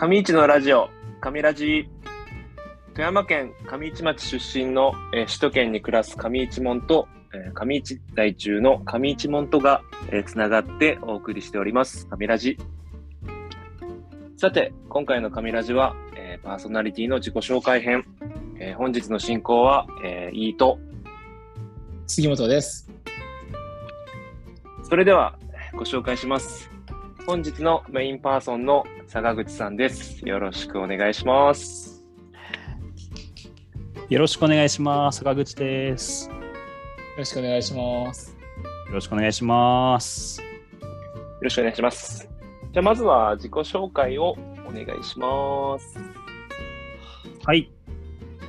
上市のラジオ、上ラジ。富山県上市町出身の、えー首都圏に暮らす上市門と、えー上市在住の上市門とが、えーつながってお送りしております。上ラジ。さて、今回の上ラジは、えーパーソナリティの自己紹介編。えー本日の進行は、えー、いいと。杉本です。それでは、ご紹介します。本日のメインパーソンの坂口さんです。よろしくお願いします。よろしくお願いします。坂口です。よよろしくお願いします。ろしくお願いします。よろしくお願いします。じゃあ、まずは自己紹介をお願いします。はい。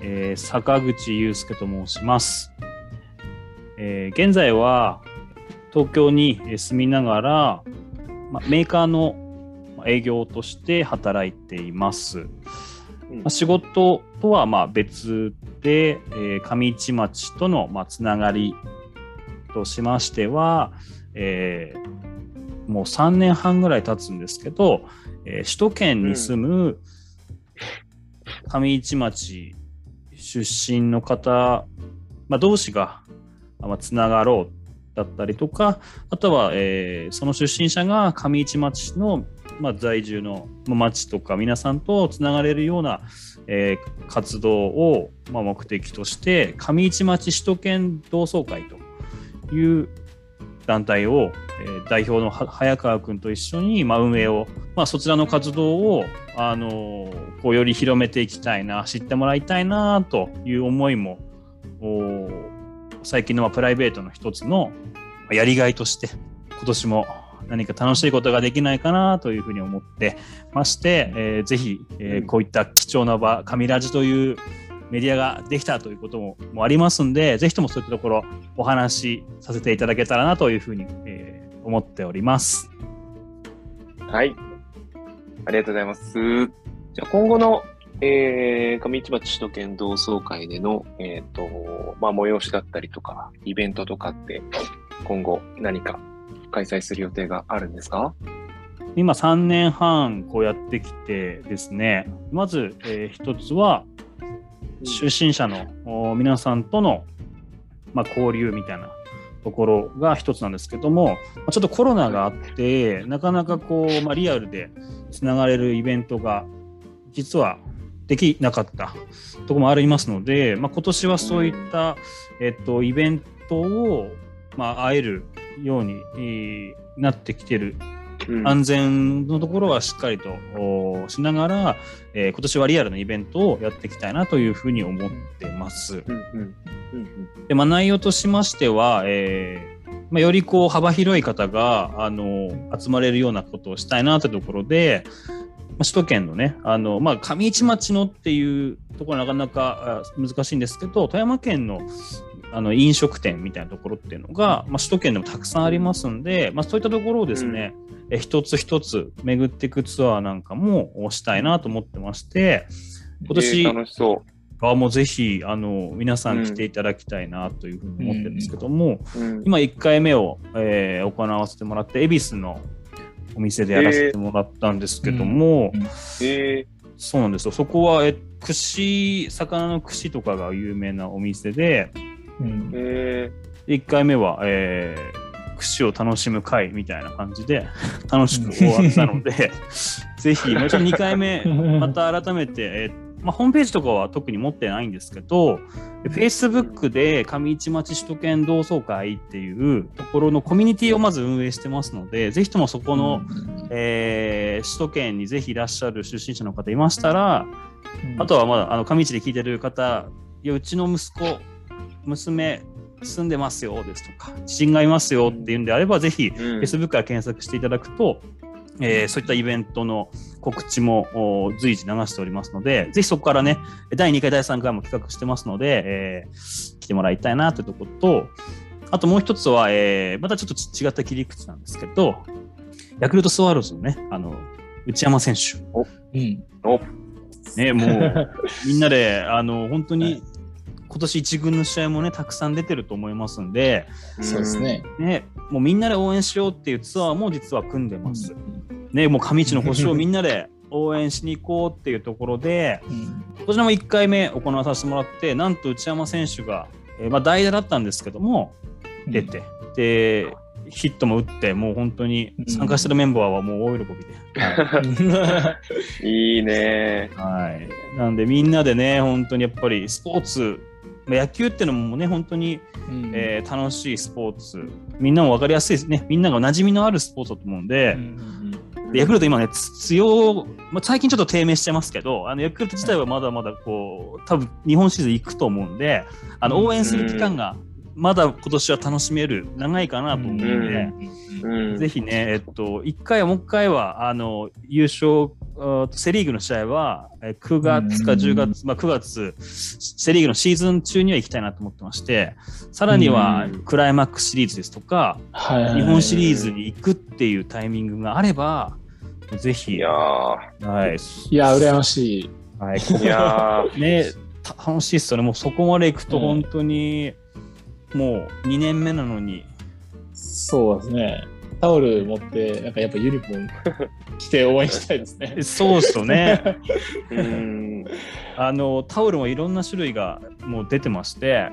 えー坂口祐介と申します。えー現在は東京にえー住みながら、まあ、メーカーのまあ営業として働いています。うんまあ、仕事とはまあ別で、えー上市町とのまあつながりとしましては、えーもう3年半ぐらい経つんですけど、えー首都圏に住む上市町出身の方、まあ、同士がまあつながろうだったりとかあとは、えーその出身者が上市町の、まあ、在住の町とか皆さんとつながれるような、えー活動を、まあ、目的として上市町首都圏同窓会という団体を、えー代表の早川君と一緒に、まあ、運営を、まあ、そちらの活動を、あのーこうより広めていきたいな知ってもらいたいなという思いも最近のプライベートの一つのやりがいとして今年も何か楽しいことができないかなというふうに思ってまして、えーぜひ、えーうんこういった貴重な場「神ラジ」というメディアができたということももありますんでぜひともそういったところお話しさせていただけたらなというふうに、えー思っております。はい。ありがとうございます。じゃあ、今後の、えー、上市町首都圏同窓会での、えっ、と、まあ、催しだったりとか、イベントとかって、今後何か開催する予定があるんですか？今3年半こうやってきてですね。まず、えー一つは出身者のお皆さんとの、まあ、交流みたいなところが一つなんですけども、まあちょっとコロナがあってなかなかこう、まあ、リアルでつながれるイベントが実はできなかったところもありますので、まあ、今年はそういった、えっと、イベントを、まあ、会えるようにえーなってきてる。うん。安全のところはしっかりとおしながら、えー今年はリアルなイベントをやっていきたいなというふうに思ってます。でまあ、内容としましては、えーまあ、よりこう幅広い方があの集まれるようなことをしたいなというところで、まあ、首都圏のねあの、まあ、上市町のっていうところはなかなかあ難しいんですけど富山県のあの飲食店みたいなところっていうのが、まあ、首都圏でもたくさんありますんで、まあ、そういったところをですね、え一つ一つ巡っていくツアーなんかもしたいなと思ってまして今年、えー楽しそあもうぜひあの皆さん来ていただきたいなというふうに思ってるんですけども、う。うん。今1回目を、えー行わせてもらって恵比寿のお店でやらせてもらったんですけども、うん。えそうなんですよ。そこはえ串魚の串とかが有名なお店でうん。ー、え1回目は、えー串を楽しむ会みたいな感じで 楽しく終わったので ぜひもちろん2回目また改めて、えーまあ、ホームページとかは特に持ってないんですけど、Facebook で上市町首都圏同窓会っていうところのコミュニティをまず運営してますので、ぜひともそこの、えー首都圏にぜひいらっしゃる出身者の方いましたら、あとはまだあの上市で聞いてる方、いやうちの息子、娘、住んでますよですとか、知人がいますよっていうんであれば、ぜひ Facebook から検索していただくと、えーそういったイベントの告知もお随時流しておりますので、ぜひそこからね、第2回、第3回も企画してますので、えー来てもらいたいなというところと、あともう一つは、えーまたちょっと違った切り口なんですけど、ヤクルトスワローズのね、あの、内山選手。うん。お。ね、もう、みんなで、あの、本当に、今年一軍の試合もね、たくさん出てると思いますんで、そうですね。ね、もうみんなで応援しようっていうツアーも実は組んでます。ね、もう上市の星をみんなで応援しに行こうっていうところで、うんこちらも1回目行わさせてもらって、なんと内山選手が、えーまあ、代打だったんですけども、出て、で、ヒットも打って、もう本当に参加してるメンバーはもう大喜びで。はい いいね。はい。なんでみんなでね、本当にやっぱりスポーツ、まあ野球っていうのもね、本当に、うん。えー楽しいスポーツ、みんなも分かりやすいですね。みんなが馴染みのあるスポーツだと思うんで、うん。でヤクルト今ね、つ強、まあ、最近ちょっと低迷してますけど、あのヤクルト自体はまだまだこう、多分日本シリーズ行くと思うんで、あのうん。応援する期間がまだ今年は楽しめる、長いかなと思うんで、うん。ぜひね、えっと、1回はもう1回は、あの、優勝、あセ・リーグの試合は、えー9月か10月、まあ9月、セ・リーグのシーズン中には行きたいなと思ってまして、さらにはうん。クライマックスシリーズですとか、日本シリーズに行くっていうタイミングがあれば、ぜひ、いやー、はい、いや、羨ましい。はい、いやー、ね、た楽しいっすよね。もうそこまで行くとうん本当に、もう2年目なのに、そうですね。タオル持って、なんかやっぱユニフォーム着て応援したいですね。そうっすよね。うん。あの、タオルもいろんな種類がもう出てまして、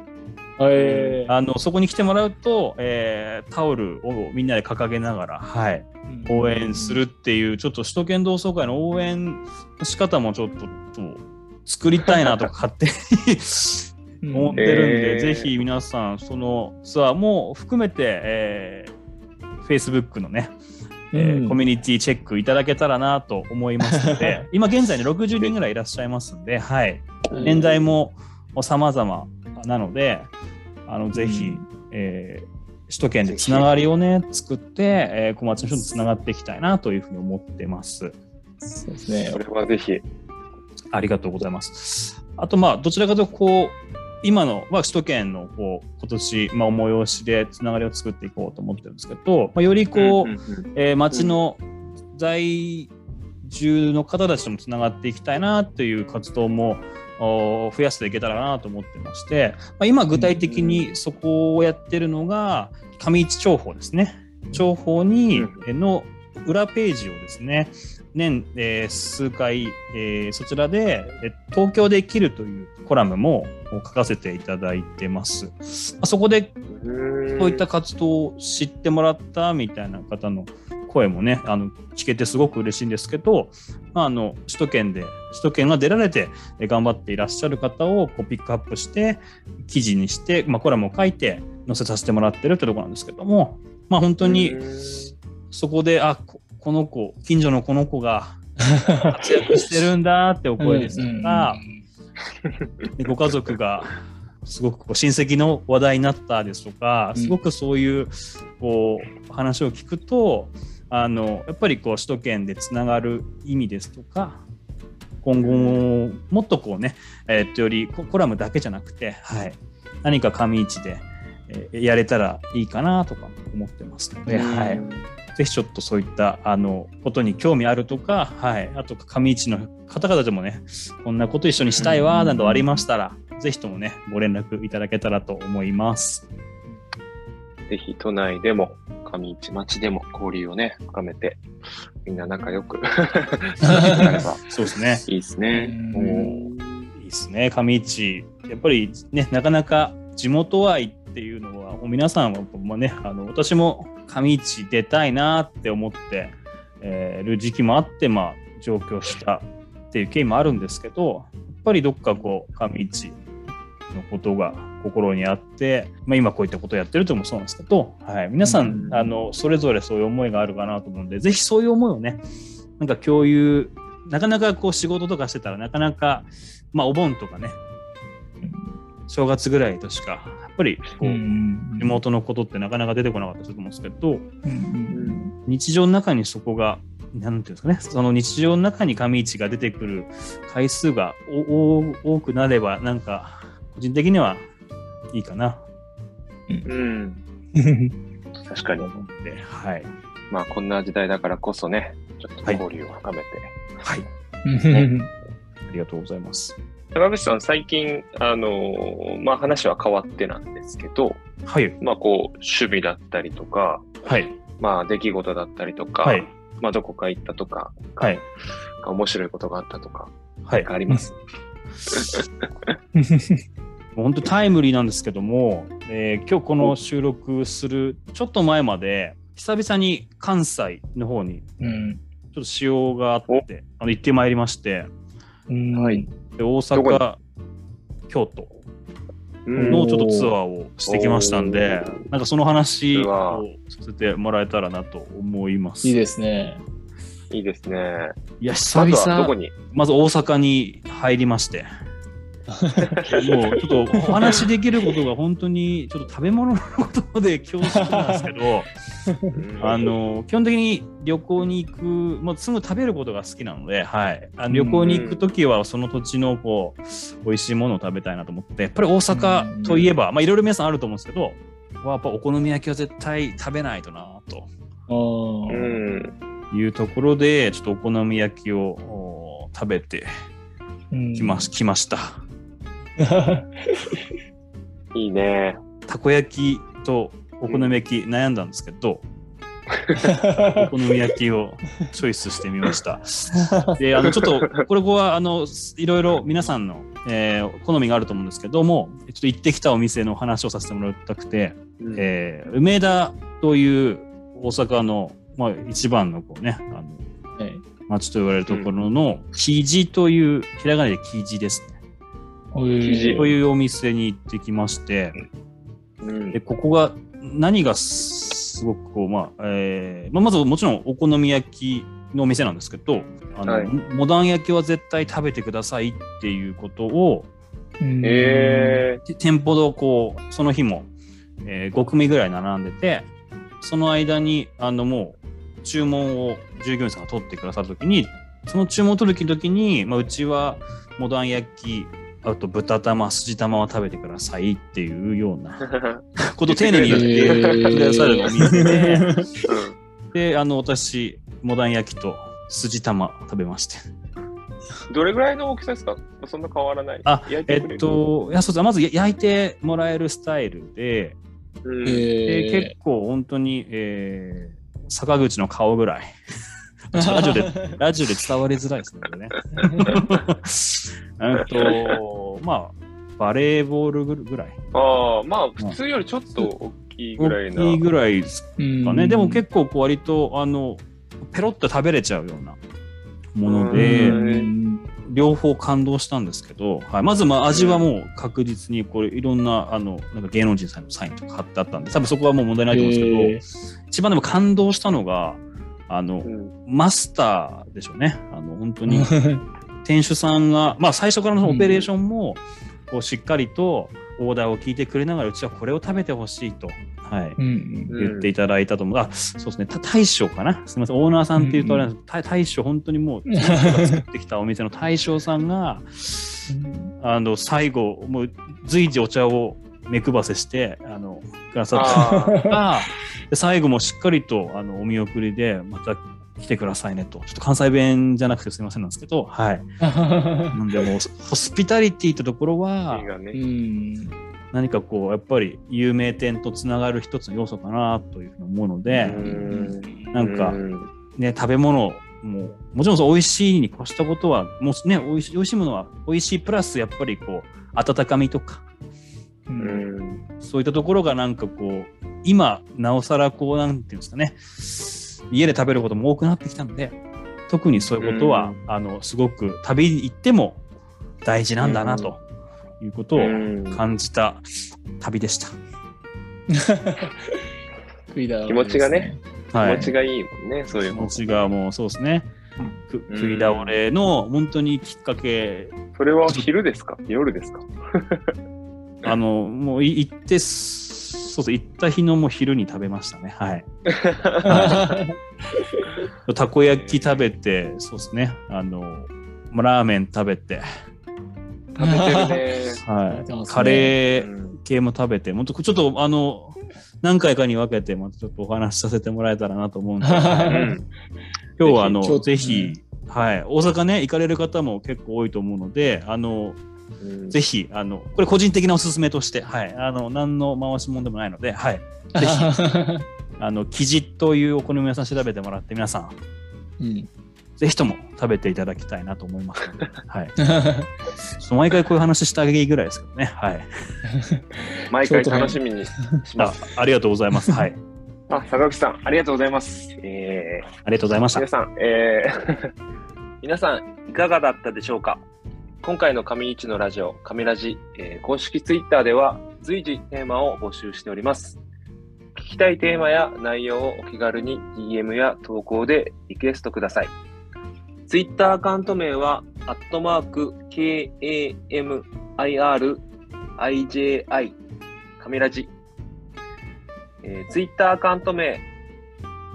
えーあのそこに来てもらうと、えータオルをみんなで掲げながら、はい、応援するっていう、ちょっと首都圏同窓会の応援の仕方もちょっとと作りたいなとか勝手に思ってるんで、えーぜひ皆さん、そのツアーも含めて、えー、Facebook のね、えーうんコミュニティチェックいただけたらなと思いますので、今現在に60人ぐらいいらっしゃいますんで、はい、年代も様々なので、あのぜひ、うんえー首都圏でつながりをね、作って、えー小町の人とつながっていきたいなというふうに思ってます。そうですねそ。れはぜひ。ありがとうございます。あと、まあ、どちらかというと、こう、今の、まあ、首都圏の、こう、今年、まあ、催しでつながりを作っていこうと思ってるんですけど、まあ、よりこう、んんんえー町の在住の方たちともつながっていきたいなという活動もお増やしていけたらなと思ってまして、まあ、今具体的にそこをやってるのが上市情報ですね。情報にの裏ページをですね、年、えー数回、えーそちらで、え東京で生きるというコラムも書かせていただいてます。まあそこでうんそういった活動を知ってもらったみたいな方の声もね、あの聞けてすごく嬉しいんですけど、まあ、あの首都圏で、首都圏が出られてえ頑張っていらっしゃる方をこうピックアップして、記事にして、まあ、コラムを書いて載せさせてもらってるってところなんですけども、まあ、本当にそこで、あここの子、近所のこの子が活躍してるんだってお声ですとか、でご家族がすごくこう親戚の話題になったですとか、うん。すごくそういうこう話を聞くとあのやっぱりこう首都圏でつながる意味ですとか今後ももっとこうね、えーっとよりココラムだけじゃなくて、はい、何か上市で、えーやれたらいいかなとか思ってますので、うん。はい、ぜひちょっとそういったあのことに興味あるとか、はい、あと上市の方々でもね、こんなこと一緒にしたいわなどありましたら、ぜひともね、ご連絡いただけたらと思います。ぜひ都内でも上市町でも交流をね、深めて、みんな仲良く そうですね。いいですね。うんいいですね、上市。やっぱりね、なかなか地元愛っていうのは、皆さんは、まあね、あの私も上市出たいなって思って、えーる時期もあって、まあ、上京したっていう経緯もあるんですけど、やっぱりどっかこう、上市のことが心にあって、まあ、今こういったことをやってるともそうなんですけど、はい、皆さん、うん。あのそれぞれそういう思いがあるかなと思うんで、ぜひそういう思いをね、なんか共有、なかなかこう仕事とかしてたらなかなか、まあお盆とかね、正月ぐらいとしか、ぱりこう、地元のことってなかなか出てこなかったりすると思うんですけど、日常の中にそこが、なんていうんですかね、その日常の中に上市が出てくる回数がおお多くなれば、なんか、個人的にはいいかなうん。確かとに。思って、はい。まあこんな時代だからこそね、ちょっと交流を深めて。はい。ありがとうございます。高口さん、最近、あのーまあ話は変わってなんですけど、はい。まあこう、趣味だったりとか、はい。まあ出来事だったりとか、はい。まあどこか行ったとか、はい。面白いことがあったとか、はい。あります？本当タイムリーなんですけども、えー今日この収録するちょっと前まで、久々に関西の方にうん。ちょっと仕様があって、あの行ってまいりまして、うんはい。で大阪、京都。うん。のちょっとツアーをしてきましたんでなんかその話をさせてもらえたらなと思います。いいですね。いいですね。いや、久々、こに？まず大阪に入りまして、もうちょっとお話しできることが本当にちょっと食べ物のことで恐縮なんですけど、あの基本的に旅行に行く、もうすぐ食べることが好きなので、はい、あの旅行に行くときはその土地のこう美味しいものを食べたいなと思って、やっぱり大阪といえば、まあいろいろ皆さんあると思うんですけど、やっぱお好み焼きは絶対食べないとなと。いうところで、ちょっとお好み焼きをお食べてうん。きましきました。いいね。たこ焼きとお好み焼き悩んだんですけど、お好み焼きをチョイスしてみました。で、あの、ちょっと、これは、あの、いろいろ皆さんの、えー好みがあると思うんですけども、ちょっと行ってきたお店の話をさせてもらいたくて、うんえー梅田という大阪の、まあ、一番のこうね、あの、はい町と言われるところの、生地という、ひらがなで生地ですね。というお店に行ってきまして、うん。で、ここが、何がすごくこう、まあ、えーまあ、まずもちろんお好み焼きのお店なんですけど、あの、はい。モダン焼きは絶対食べてくださいっていうことを、うん。えて店舗でこう、その日も、え5組ぐらい並んでて、その間に、あの、もう、注文を従業員さんが取ってくださるときに、その注文を取るときに、まあ、うちはモダン焼き、あと豚玉、筋玉は食べてくださいっていうようなー ことを丁寧に言ってくださるお店で、うんで、あの、私、モダン焼きと筋玉食べまして。どれぐらいの大きさですか？そんな変わらない。あえっ、と、いや、そうです。まずや焼いてもらえるスタイルで、うんでえ結構本当に、えー坂口の顔ぐらい。ラジオで、ラジオで伝わりづらいですね。えっと、まあ、バレーボールぐらい。ああ、まあ、普通よりちょっと大きいぐらいな。大きいぐらいですーかね。でも結構こう割と、あの、ペロッと食べれちゃうようなものうで、うん両方感動したんですけど、はい、まずまあ味はもう確実にこれいろんなあのなんか芸能人さんのサインとか貼ってあったんで多分そこはもう問題ないと思うんですけど、一番でも感動したのがあのうん。マスターでしょうね。あの本当に。店主さんが、まあ、最初からのオペレーションもこうしっかりとオーダーを聞いてくれながらうちはこれを食べてほしいと、はい、うん言っていただいたと思う。あ、そうですね。た大将かな？すみません。オーナーさんっていうとあれなんです。けど、大大将、本当にもう、作ってきたお店の大将さんが、あの、最後、もう随時お茶を目配せして、あの、くださった。で最後もしっかりと、あの、お見送りで、また来てくださいねと。ちょっと関西弁じゃなくてすみませんなんですけど、はい。なんで、もう、ホスピタリティってところあ、は何かこう、やっぱり有名店とつながる一つの要素かなというふうに思うので、うん。なんかうね、食べ物も、もちろんそう美味しいに越したことは、もうね、美味しい美味しいものは美味しいプラス、やっぱりこう、温かみとか、ううんんそういったところがなんかこう、今、なおさらこう、なんていうんですかね、家で食べることも多くなってきたので、特にそういうことは、あの、すごく旅に行っても大事なんだな、ということをうん感じた旅でした。気持ちがね。気はい。持ちがいいもんね、そういうの気持。ちがもうそうですね。くうん食い倒れの本当にきっかけそれは昼ですか？夜ですか？あの、もうい行ってす、そうです。行った日のもう昼に食べましたね。はい。たこ焼き食べて、そうですね。あの、まあラーメン食べて、食べてるね。はい。ねカレーうん系も食べて、もっとちょっとあの、何回かに分けて、またちょっとお話しさせてもらえたらなと思うんで、うん今日はあの、ぜひぜひ、はい。大阪ね、行かれる方も結構多いと思うので、あの、うんぜひ、あの、これ個人的なおすすめとして、はい。あの、何の回し物でもないので、はい。ぜひ、あの、生地というお好み屋さん調べてもらって、皆さん、うんぜひとも食べていただきたいなと思いますので、はい。ちょっと毎回こういう話してあげいいぐらいですけどね。はい。毎回楽しみにしまあす。ありがとうございます。はい。あ、坂口さん、ありがとうございます。えーありがとうございました皆。さん、えー皆さん、いかがだったでしょうか？今回の上市のラジオ、上ラジ、えー公式ツイッターでは随時テーマを募集しております。聞きたいテーマや内容をお気軽に DM や投稿でリクエストください。ツイッターアカウント名は、アットマーク、KAMIRIJI、上ラジ。えー、ツイッターアカウント名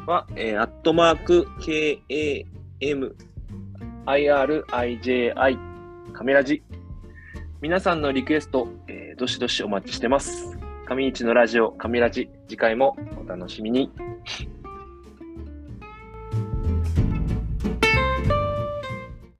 は、えー、アットマーク、KAMIRIJI、カメラジ。皆さんのリクエスト、えーどしどしお待ちしてます。上市のラジオ、カメラジ。次回もお楽しみに。